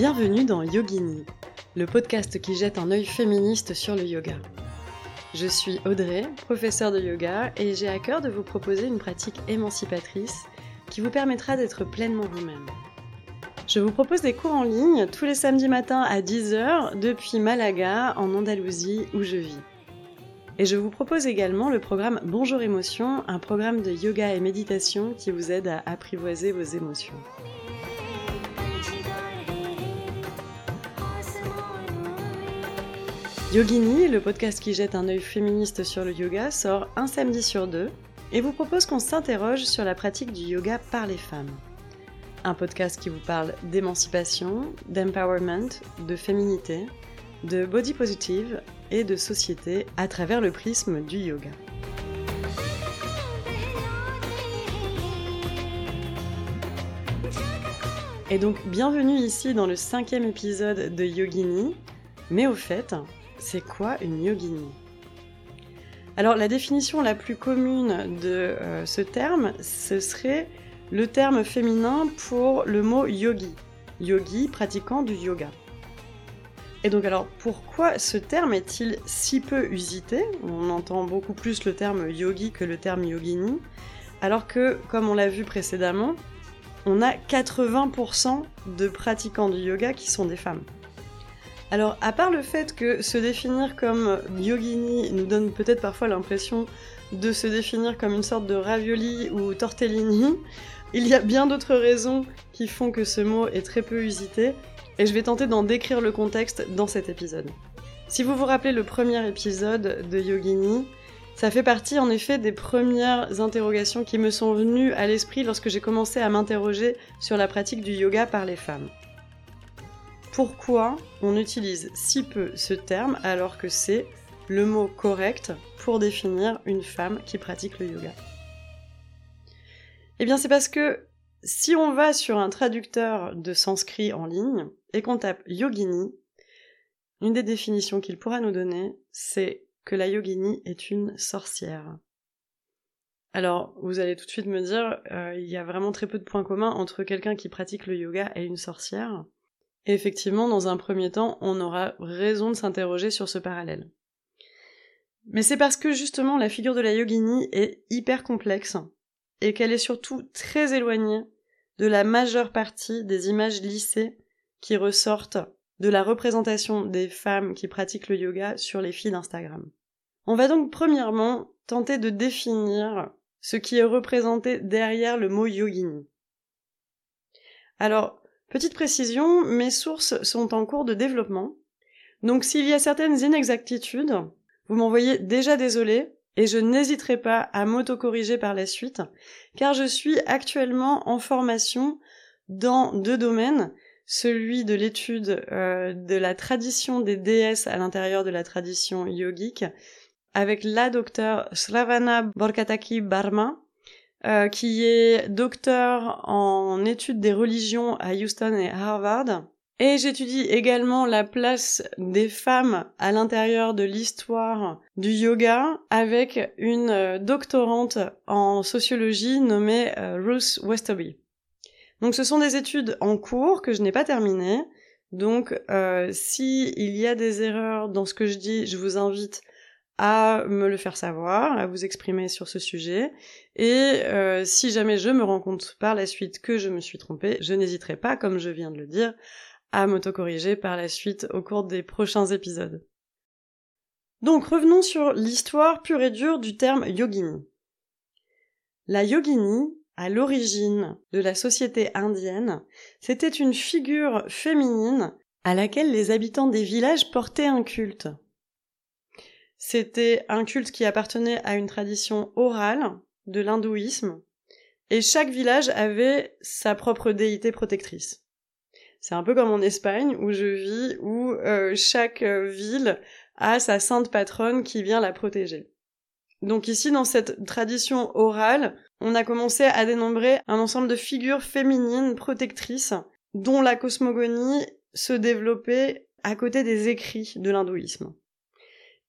Bienvenue dans Yogini, le podcast qui jette un œil féministe sur le yoga. Je suis Audrey, professeure de yoga, et j'ai à cœur de vous proposer une pratique émancipatrice qui vous permettra d'être pleinement vous-même. Je vous propose des cours en ligne tous les samedis matins à 10h depuis Malaga, en Andalousie, où je vis. Et je vous propose également le programme Bonjour Émotion, un programme de yoga et méditation qui vous aide à apprivoiser vos émotions. Yogini, le podcast qui jette un œil féministe sur le yoga, sort un samedi sur deux et vous propose qu'on s'interroge sur la pratique du yoga par les femmes. Un podcast qui vous parle d'émancipation, d'empowerment, de féminité, de body positive et de société à travers le prisme du yoga. Et donc bienvenue ici dans le cinquième épisode de Yogini, mais au fait, c'est quoi une yogini? Alors la définition la plus commune de euh, ce terme, ce serait le terme féminin pour le mot yogi. Yogi pratiquant du yoga. Et donc alors pourquoi ce terme est-il si peu usité? On entend beaucoup plus le terme yogi que le terme yogini, alors que, comme on l'a vu précédemment, on a 80% de pratiquants du yoga qui sont des femmes. Alors, à part le fait que se définir comme yogini nous donne peut-être parfois l'impression de se définir comme une sorte de ravioli ou tortellini, il y a bien d'autres raisons qui font que ce mot est très peu usité, et je vais tenter d'en décrire le contexte dans cet épisode. Si vous vous rappelez le premier épisode de Yogini, ça fait partie en effet des premières interrogations qui me sont venues à l'esprit lorsque j'ai commencé à m'interroger sur la pratique du yoga par les femmes pourquoi on utilise si peu ce terme alors que c'est le mot correct pour définir une femme qui pratique le yoga Eh bien c'est parce que si on va sur un traducteur de sanskrit en ligne et qu'on tape yogini, une des définitions qu'il pourra nous donner, c'est que la yogini est une sorcière. Alors, vous allez tout de suite me dire, euh, il y a vraiment très peu de points communs entre quelqu'un qui pratique le yoga et une sorcière effectivement, dans un premier temps, on aura raison de s'interroger sur ce parallèle. Mais c'est parce que justement la figure de la yogini est hyper complexe et qu'elle est surtout très éloignée de la majeure partie des images lissées qui ressortent de la représentation des femmes qui pratiquent le yoga sur les filles d'Instagram. On va donc premièrement tenter de définir ce qui est représenté derrière le mot yogini. Alors, Petite précision, mes sources sont en cours de développement. Donc s'il y a certaines inexactitudes, vous m'envoyez déjà désolé et je n'hésiterai pas à m'autocorriger par la suite, car je suis actuellement en formation dans deux domaines, celui de l'étude euh, de la tradition des déesses à l'intérieur de la tradition yogique, avec la docteure Sravana Borkataki Barma, euh, qui est docteur en études des religions à Houston et Harvard. Et j'étudie également la place des femmes à l'intérieur de l'histoire du yoga avec une euh, doctorante en sociologie nommée euh, Ruth Westerby. Donc ce sont des études en cours que je n'ai pas terminées. Donc euh, si il y a des erreurs dans ce que je dis, je vous invite à me le faire savoir, à vous exprimer sur ce sujet. Et euh, si jamais je me rends compte par la suite que je me suis trompée, je n'hésiterai pas, comme je viens de le dire, à m'autocorriger par la suite au cours des prochains épisodes. Donc revenons sur l'histoire pure et dure du terme yogini. La yogini, à l'origine de la société indienne, c'était une figure féminine à laquelle les habitants des villages portaient un culte. C'était un culte qui appartenait à une tradition orale de l'hindouisme, et chaque village avait sa propre déité protectrice. C'est un peu comme en Espagne où je vis, où euh, chaque ville a sa sainte patronne qui vient la protéger. Donc ici, dans cette tradition orale, on a commencé à dénombrer un ensemble de figures féminines protectrices dont la cosmogonie se développait à côté des écrits de l'hindouisme.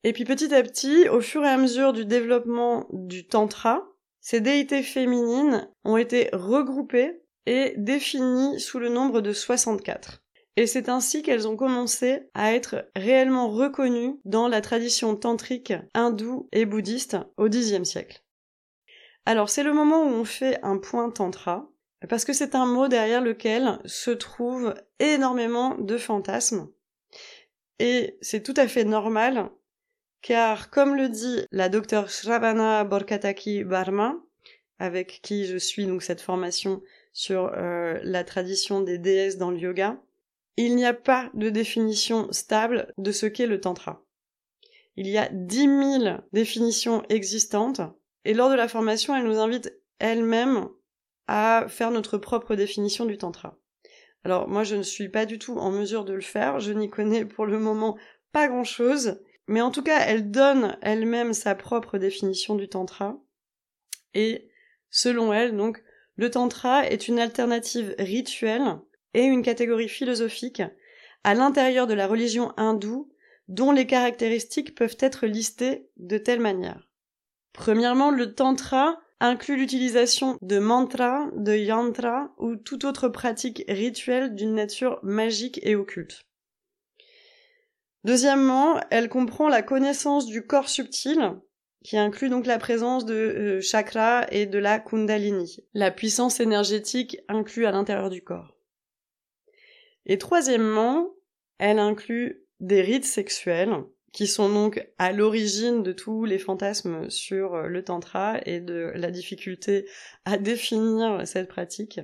Et puis petit à petit, au fur et à mesure du développement du tantra, ces déités féminines ont été regroupées et définies sous le nombre de 64. et c'est ainsi qu'elles ont commencé à être réellement reconnues dans la tradition tantrique hindoue et bouddhiste au Xe siècle. Alors c'est le moment où on fait un point tantra, parce que c'est un mot derrière lequel se trouve énormément de fantasmes. Et c'est tout à fait normal, car comme le dit la docteure Shravana Borkataki Barma, avec qui je suis donc cette formation sur euh, la tradition des déesses dans le yoga, il n'y a pas de définition stable de ce qu'est le tantra. Il y a dix mille définitions existantes, et lors de la formation, elle nous invite elle-même à faire notre propre définition du tantra. Alors moi je ne suis pas du tout en mesure de le faire, je n'y connais pour le moment pas grand-chose, mais en tout cas elle donne elle-même sa propre définition du tantra, et selon elle donc le tantra est une alternative rituelle et une catégorie philosophique à l'intérieur de la religion hindoue dont les caractéristiques peuvent être listées de telle manière. Premièrement, le tantra inclut l'utilisation de mantras, de yantras ou toute autre pratique rituelle d'une nature magique et occulte. Deuxièmement, elle comprend la connaissance du corps subtil, qui inclut donc la présence de euh, chakras et de la kundalini, la puissance énergétique inclue à l'intérieur du corps. Et troisièmement, elle inclut des rites sexuels, qui sont donc à l'origine de tous les fantasmes sur euh, le tantra et de la difficulté à définir cette pratique.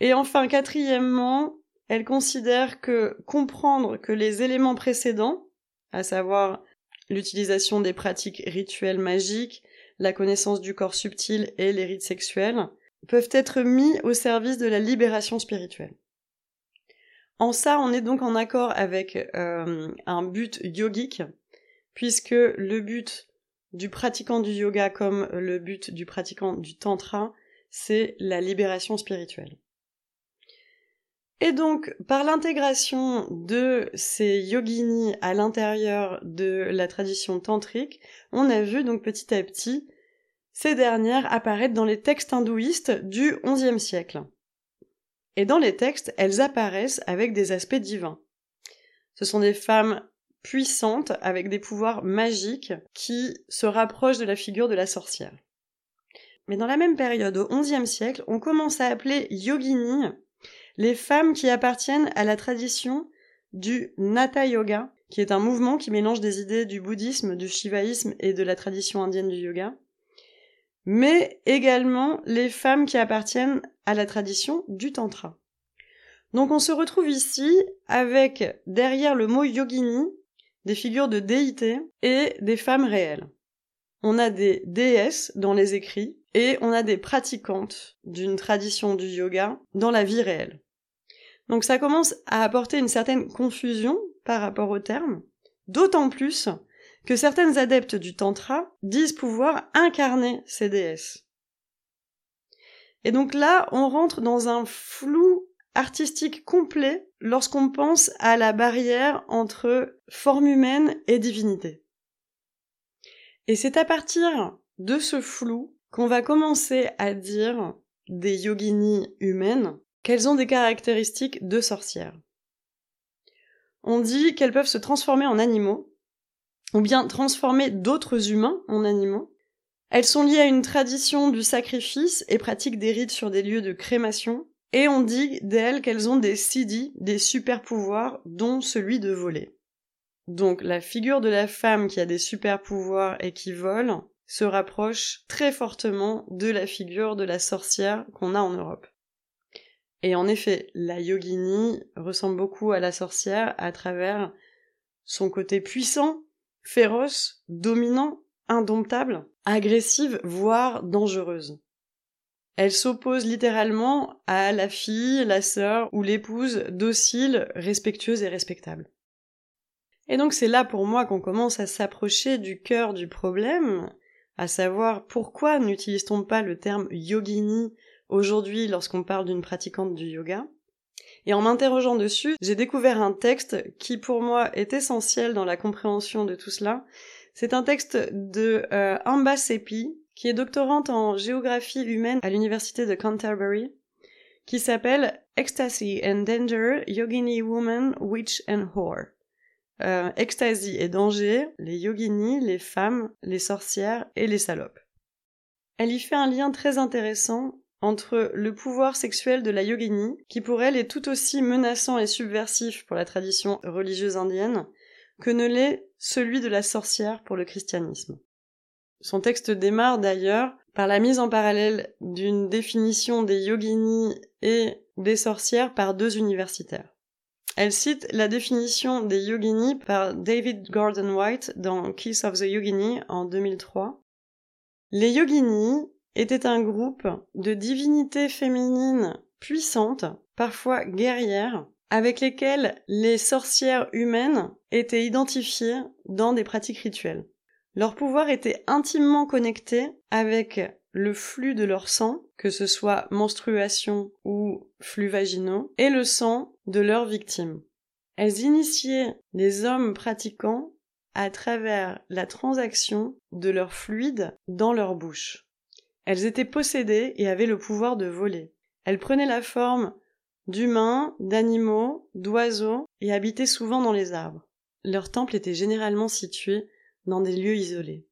Et enfin, quatrièmement, elle considère que comprendre que les éléments précédents, à savoir l'utilisation des pratiques rituelles magiques, la connaissance du corps subtil et les rites sexuels, peuvent être mis au service de la libération spirituelle. En ça, on est donc en accord avec euh, un but yogique, puisque le but du pratiquant du yoga comme le but du pratiquant du tantra, c'est la libération spirituelle. Et donc, par l'intégration de ces yoginis à l'intérieur de la tradition tantrique, on a vu donc petit à petit ces dernières apparaître dans les textes hindouistes du XIe siècle. Et dans les textes, elles apparaissent avec des aspects divins. Ce sont des femmes puissantes avec des pouvoirs magiques qui se rapprochent de la figure de la sorcière. Mais dans la même période, au XIe siècle, on commence à appeler yogini les femmes qui appartiennent à la tradition du Nata Yoga, qui est un mouvement qui mélange des idées du bouddhisme, du shivaïsme et de la tradition indienne du yoga, mais également les femmes qui appartiennent à la tradition du tantra. Donc on se retrouve ici avec derrière le mot yogini des figures de déités et des femmes réelles. On a des déesses dans les écrits et on a des pratiquantes d'une tradition du yoga dans la vie réelle. Donc ça commence à apporter une certaine confusion par rapport au terme, d'autant plus que certaines adeptes du tantra disent pouvoir incarner ces déesses. Et donc là, on rentre dans un flou artistique complet lorsqu'on pense à la barrière entre forme humaine et divinité. Et c'est à partir de ce flou qu'on va commencer à dire des yoginis humaines qu'elles ont des caractéristiques de sorcières? On dit qu'elles peuvent se transformer en animaux, ou bien transformer d'autres humains en animaux. Elles sont liées à une tradition du sacrifice et pratiquent des rites sur des lieux de crémation, et on dit d'elles qu'elles ont des siddhis, des super pouvoirs, dont celui de voler. Donc la figure de la femme qui a des super pouvoirs et qui vole se rapproche très fortement de la figure de la sorcière qu'on a en Europe. Et en effet, la yogini ressemble beaucoup à la sorcière à travers son côté puissant, féroce, dominant, indomptable, agressive, voire dangereuse. Elle s'oppose littéralement à la fille, la sœur ou l'épouse docile, respectueuse et respectable. Et donc c'est là pour moi qu'on commence à s'approcher du cœur du problème, à savoir pourquoi n'utilise-t-on pas le terme yogini aujourd'hui lorsqu'on parle d'une pratiquante du yoga. Et en m'interrogeant dessus, j'ai découvert un texte qui pour moi est essentiel dans la compréhension de tout cela. C'est un texte de euh, Amba Sepi, qui est doctorante en géographie humaine à l'université de Canterbury, qui s'appelle Ecstasy and Danger, Yogini Woman, Witch and Whore. Euh, ecstasy et danger, les yoginis, les femmes, les sorcières et les salopes. Elle y fait un lien très intéressant entre le pouvoir sexuel de la yogini, qui pour elle est tout aussi menaçant et subversif pour la tradition religieuse indienne, que ne l'est celui de la sorcière pour le christianisme. Son texte démarre d'ailleurs par la mise en parallèle d'une définition des yoginis et des sorcières par deux universitaires. Elle cite la définition des yoginis par David Gordon White dans Kiss of the Yogini en 2003. Les yoginis étaient un groupe de divinités féminines puissantes, parfois guerrières, avec lesquelles les sorcières humaines étaient identifiées dans des pratiques rituelles. Leur pouvoir était intimement connecté avec le flux de leur sang, que ce soit menstruation ou flux vaginaux, et le sang de leurs victimes. Elles initiaient les hommes pratiquants à travers la transaction de leur fluide dans leur bouche. Elles étaient possédées et avaient le pouvoir de voler. Elles prenaient la forme d'humains, d'animaux, d'oiseaux et habitaient souvent dans les arbres. Leurs temples étaient généralement situés dans des lieux isolés.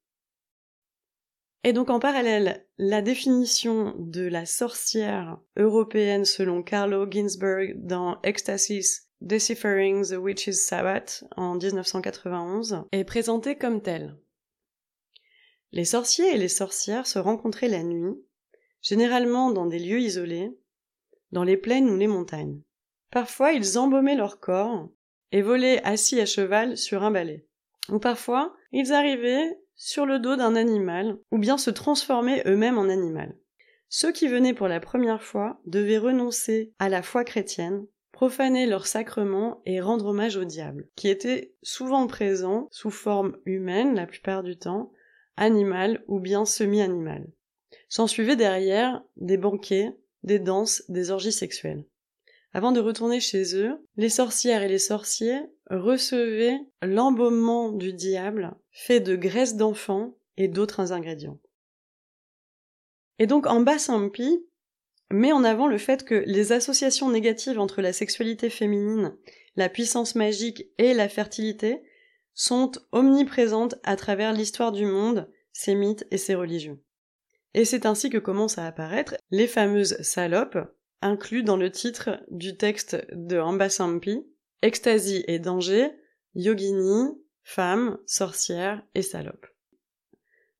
Et donc en parallèle, la définition de la sorcière européenne selon Carlo Ginzburg dans Ecstasis Deciphering the Witch's Sabbath en 1991 est présentée comme telle. Les sorciers et les sorcières se rencontraient la nuit, généralement dans des lieux isolés, dans les plaines ou les montagnes. Parfois ils embaumaient leur corps et volaient assis à cheval sur un balai. Ou parfois ils arrivaient sur le dos d'un animal, ou bien se transformaient eux-mêmes en animal. Ceux qui venaient pour la première fois devaient renoncer à la foi chrétienne, profaner leur sacrement et rendre hommage au diable, qui était souvent présent sous forme humaine la plupart du temps, animal ou bien semi-animal. S'en suivaient derrière des banquets, des danses, des orgies sexuelles. Avant de retourner chez eux, les sorcières et les sorciers recevaient l'embaumement du diable fait de graisse d'enfant et d'autres ingrédients. Et donc en Basampi met en avant le fait que les associations négatives entre la sexualité féminine, la puissance magique et la fertilité sont omniprésentes à travers l'histoire du monde, ses mythes et ses religions. Et c'est ainsi que commencent à apparaître les fameuses salopes, inclus dans le titre du texte de Ambasampi, Ecstasy et danger, yogini, femme, sorcière et salope.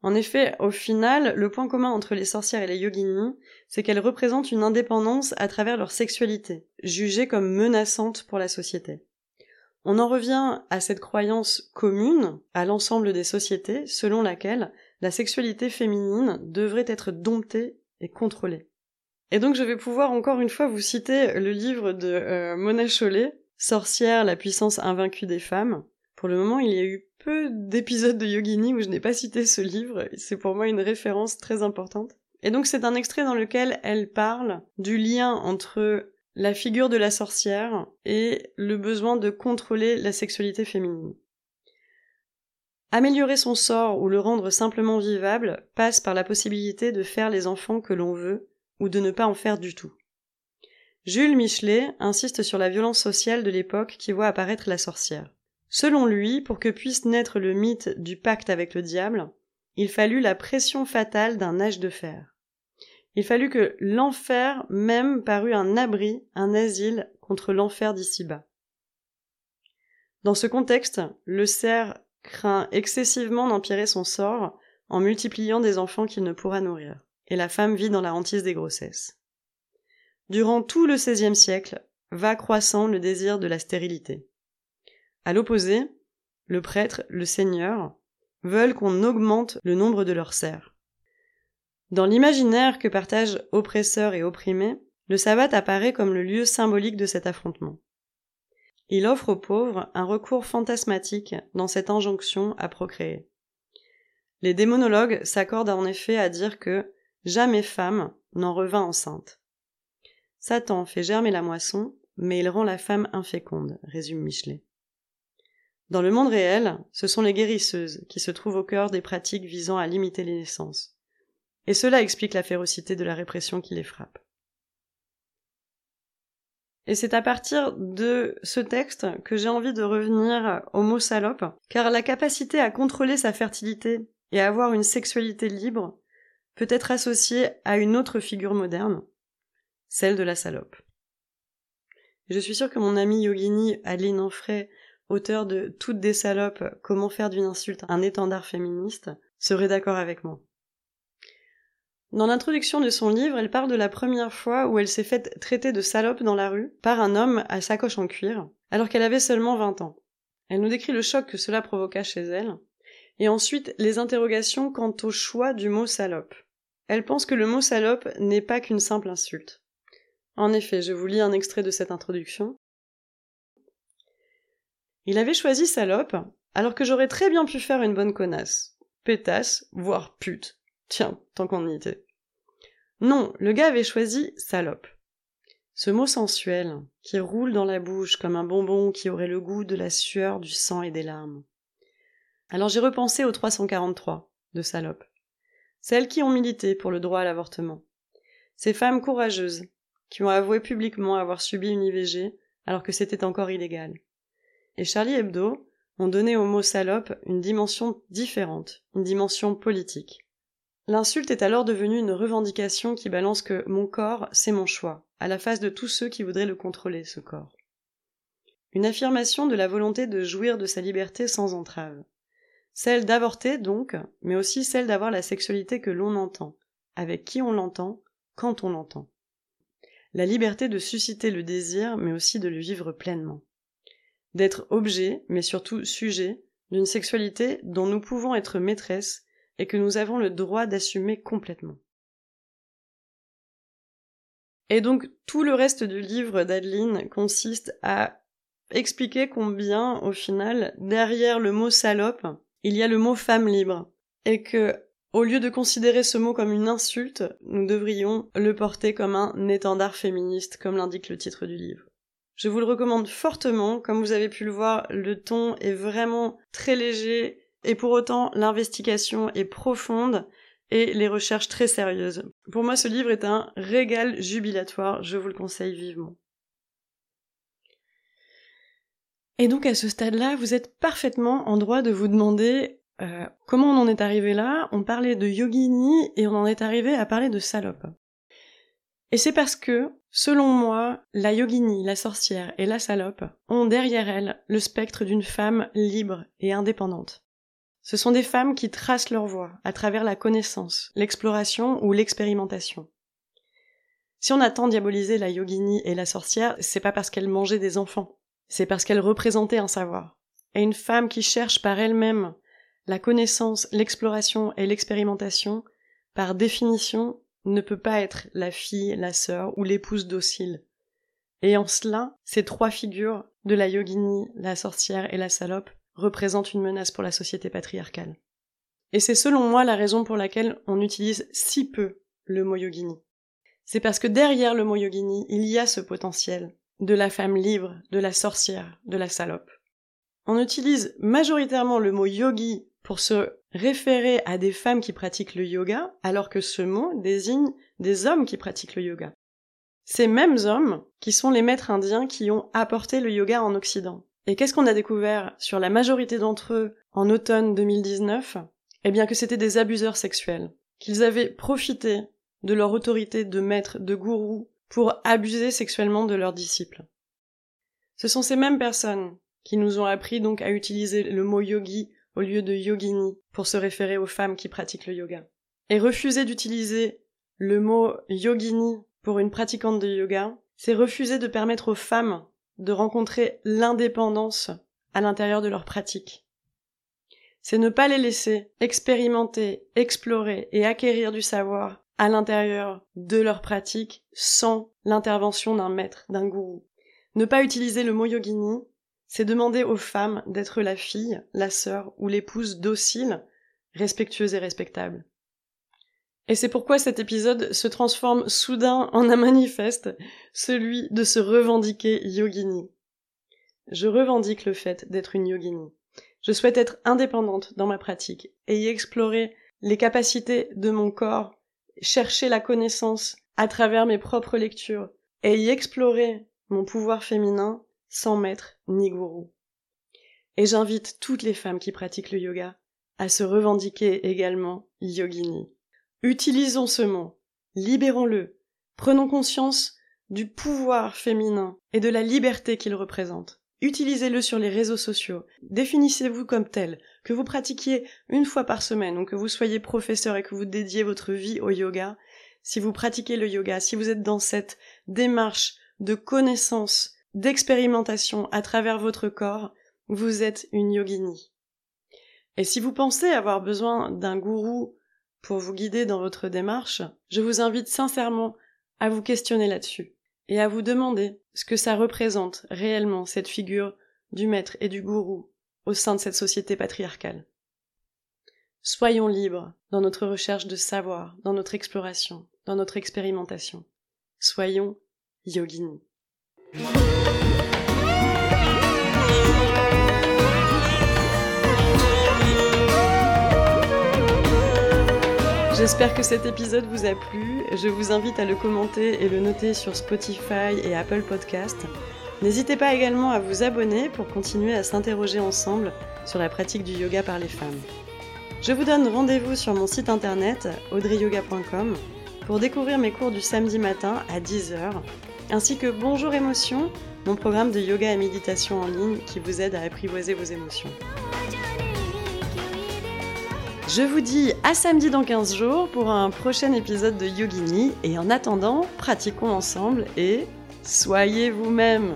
En effet, au final, le point commun entre les sorcières et les yoginis, c'est qu'elles représentent une indépendance à travers leur sexualité, jugée comme menaçante pour la société. On en revient à cette croyance commune à l'ensemble des sociétés selon laquelle la sexualité féminine devrait être domptée et contrôlée. Et donc je vais pouvoir encore une fois vous citer le livre de euh, Mona Chollet, Sorcière, la puissance invaincue des femmes. Pour le moment, il y a eu peu d'épisodes de Yogini où je n'ai pas cité ce livre, c'est pour moi une référence très importante. Et donc c'est un extrait dans lequel elle parle du lien entre la figure de la sorcière et le besoin de contrôler la sexualité féminine. Améliorer son sort ou le rendre simplement vivable passe par la possibilité de faire les enfants que l'on veut ou de ne pas en faire du tout. Jules Michelet insiste sur la violence sociale de l'époque qui voit apparaître la sorcière. Selon lui, pour que puisse naître le mythe du pacte avec le diable, il fallut la pression fatale d'un âge de fer. Il fallut que l'enfer même parût un abri, un asile contre l'enfer d'ici-bas. Dans ce contexte, le cerf craint excessivement d'empirer son sort en multipliant des enfants qu'il ne pourra nourrir et la femme vit dans la hantise des grossesses. Durant tout le XVIe siècle, va croissant le désir de la stérilité. À l'opposé, le prêtre, le seigneur, veulent qu'on augmente le nombre de leurs serfs. Dans l'imaginaire que partagent oppresseurs et opprimés, le sabbat apparaît comme le lieu symbolique de cet affrontement. Il offre aux pauvres un recours fantasmatique dans cette injonction à procréer. Les démonologues s'accordent en effet à dire que Jamais femme n'en revint enceinte. Satan fait germer la moisson, mais il rend la femme inféconde, résume Michelet. Dans le monde réel, ce sont les guérisseuses qui se trouvent au cœur des pratiques visant à limiter les naissances. Et cela explique la férocité de la répression qui les frappe. Et c'est à partir de ce texte que j'ai envie de revenir au mot salope, car la capacité à contrôler sa fertilité et à avoir une sexualité libre peut être associée à une autre figure moderne, celle de la salope. Je suis sûre que mon ami Yogini Aline Onfray, auteur de Toutes des salopes, comment faire d'une insulte un étendard féministe, serait d'accord avec moi. Dans l'introduction de son livre, elle parle de la première fois où elle s'est faite traiter de salope dans la rue par un homme à sacoche en cuir, alors qu'elle avait seulement 20 ans. Elle nous décrit le choc que cela provoqua chez elle, et ensuite les interrogations quant au choix du mot salope. Elle pense que le mot salope n'est pas qu'une simple insulte. En effet, je vous lis un extrait de cette introduction. Il avait choisi salope, alors que j'aurais très bien pu faire une bonne connasse. Pétasse, voire pute. Tiens, tant qu'on y était. Non, le gars avait choisi salope. Ce mot sensuel, qui roule dans la bouche comme un bonbon qui aurait le goût de la sueur, du sang et des larmes. Alors j'ai repensé aux 343 de salope. Celles qui ont milité pour le droit à l'avortement. Ces femmes courageuses, qui ont avoué publiquement avoir subi une IVG alors que c'était encore illégal. Et Charlie Hebdo ont donné au mot salope une dimension différente, une dimension politique. L'insulte est alors devenue une revendication qui balance que mon corps, c'est mon choix, à la face de tous ceux qui voudraient le contrôler, ce corps. Une affirmation de la volonté de jouir de sa liberté sans entrave. Celle d'avorter, donc, mais aussi celle d'avoir la sexualité que l'on entend, avec qui on l'entend, quand on l'entend. La liberté de susciter le désir, mais aussi de le vivre pleinement. D'être objet, mais surtout sujet, d'une sexualité dont nous pouvons être maîtresses et que nous avons le droit d'assumer complètement. Et donc tout le reste du livre d'Adeline consiste à expliquer combien, au final, derrière le mot salope, il y a le mot femme libre, et que, au lieu de considérer ce mot comme une insulte, nous devrions le porter comme un étendard féministe, comme l'indique le titre du livre. Je vous le recommande fortement, comme vous avez pu le voir, le ton est vraiment très léger, et pour autant, l'investigation est profonde et les recherches très sérieuses. Pour moi, ce livre est un régal jubilatoire, je vous le conseille vivement. Et donc à ce stade-là, vous êtes parfaitement en droit de vous demander euh, comment on en est arrivé là? On parlait de yogini et on en est arrivé à parler de salope. Et c'est parce que, selon moi, la yogini, la sorcière et la salope ont derrière elles le spectre d'une femme libre et indépendante. Ce sont des femmes qui tracent leur voie à travers la connaissance, l'exploration ou l'expérimentation. Si on a tant diabolisé la yogini et la sorcière, c'est pas parce qu'elles mangeaient des enfants, c'est parce qu'elles représentaient un savoir. Et une femme qui cherche par elle-même la connaissance, l'exploration et l'expérimentation, par définition, ne peut pas être la fille, la sœur ou l'épouse docile. Et en cela, ces trois figures de la yogini, la sorcière et la salope représente une menace pour la société patriarcale. Et c'est selon moi la raison pour laquelle on utilise si peu le mot yogini. C'est parce que derrière le mot yogini, il y a ce potentiel de la femme libre, de la sorcière, de la salope. On utilise majoritairement le mot yogi pour se référer à des femmes qui pratiquent le yoga, alors que ce mot désigne des hommes qui pratiquent le yoga. Ces mêmes hommes qui sont les maîtres indiens qui ont apporté le yoga en Occident. Et qu'est-ce qu'on a découvert sur la majorité d'entre eux en automne 2019 Eh bien que c'était des abuseurs sexuels, qu'ils avaient profité de leur autorité de maître, de gourou, pour abuser sexuellement de leurs disciples. Ce sont ces mêmes personnes qui nous ont appris donc à utiliser le mot yogi au lieu de yogini pour se référer aux femmes qui pratiquent le yoga. Et refuser d'utiliser le mot yogini pour une pratiquante de yoga, c'est refuser de permettre aux femmes de rencontrer l'indépendance à l'intérieur de leur pratique. C'est ne pas les laisser expérimenter, explorer et acquérir du savoir à l'intérieur de leur pratique sans l'intervention d'un maître, d'un gourou. Ne pas utiliser le mot yogini, c'est demander aux femmes d'être la fille, la sœur ou l'épouse docile, respectueuse et respectable. Et c'est pourquoi cet épisode se transforme soudain en un manifeste, celui de se revendiquer yogini. Je revendique le fait d'être une yogini. Je souhaite être indépendante dans ma pratique et y explorer les capacités de mon corps, chercher la connaissance à travers mes propres lectures et y explorer mon pouvoir féminin sans maître ni gourou. Et j'invite toutes les femmes qui pratiquent le yoga à se revendiquer également yogini. Utilisons ce mot, libérons-le, prenons conscience du pouvoir féminin et de la liberté qu'il représente. Utilisez-le sur les réseaux sociaux. Définissez-vous comme tel, que vous pratiquiez une fois par semaine ou que vous soyez professeur et que vous dédiez votre vie au yoga. Si vous pratiquez le yoga, si vous êtes dans cette démarche de connaissance, d'expérimentation à travers votre corps, vous êtes une yogini. Et si vous pensez avoir besoin d'un gourou pour vous guider dans votre démarche, je vous invite sincèrement à vous questionner là-dessus et à vous demander ce que ça représente réellement cette figure du maître et du gourou au sein de cette société patriarcale. Soyons libres dans notre recherche de savoir, dans notre exploration, dans notre expérimentation. Soyons yogini. J'espère que cet épisode vous a plu. Je vous invite à le commenter et le noter sur Spotify et Apple Podcast. N'hésitez pas également à vous abonner pour continuer à s'interroger ensemble sur la pratique du yoga par les femmes. Je vous donne rendez-vous sur mon site internet audreyyoga.com pour découvrir mes cours du samedi matin à 10h, ainsi que Bonjour Émotion, mon programme de yoga et méditation en ligne qui vous aide à apprivoiser vos émotions. Je vous dis à samedi dans 15 jours pour un prochain épisode de Yogini et en attendant, pratiquons ensemble et soyez vous-même.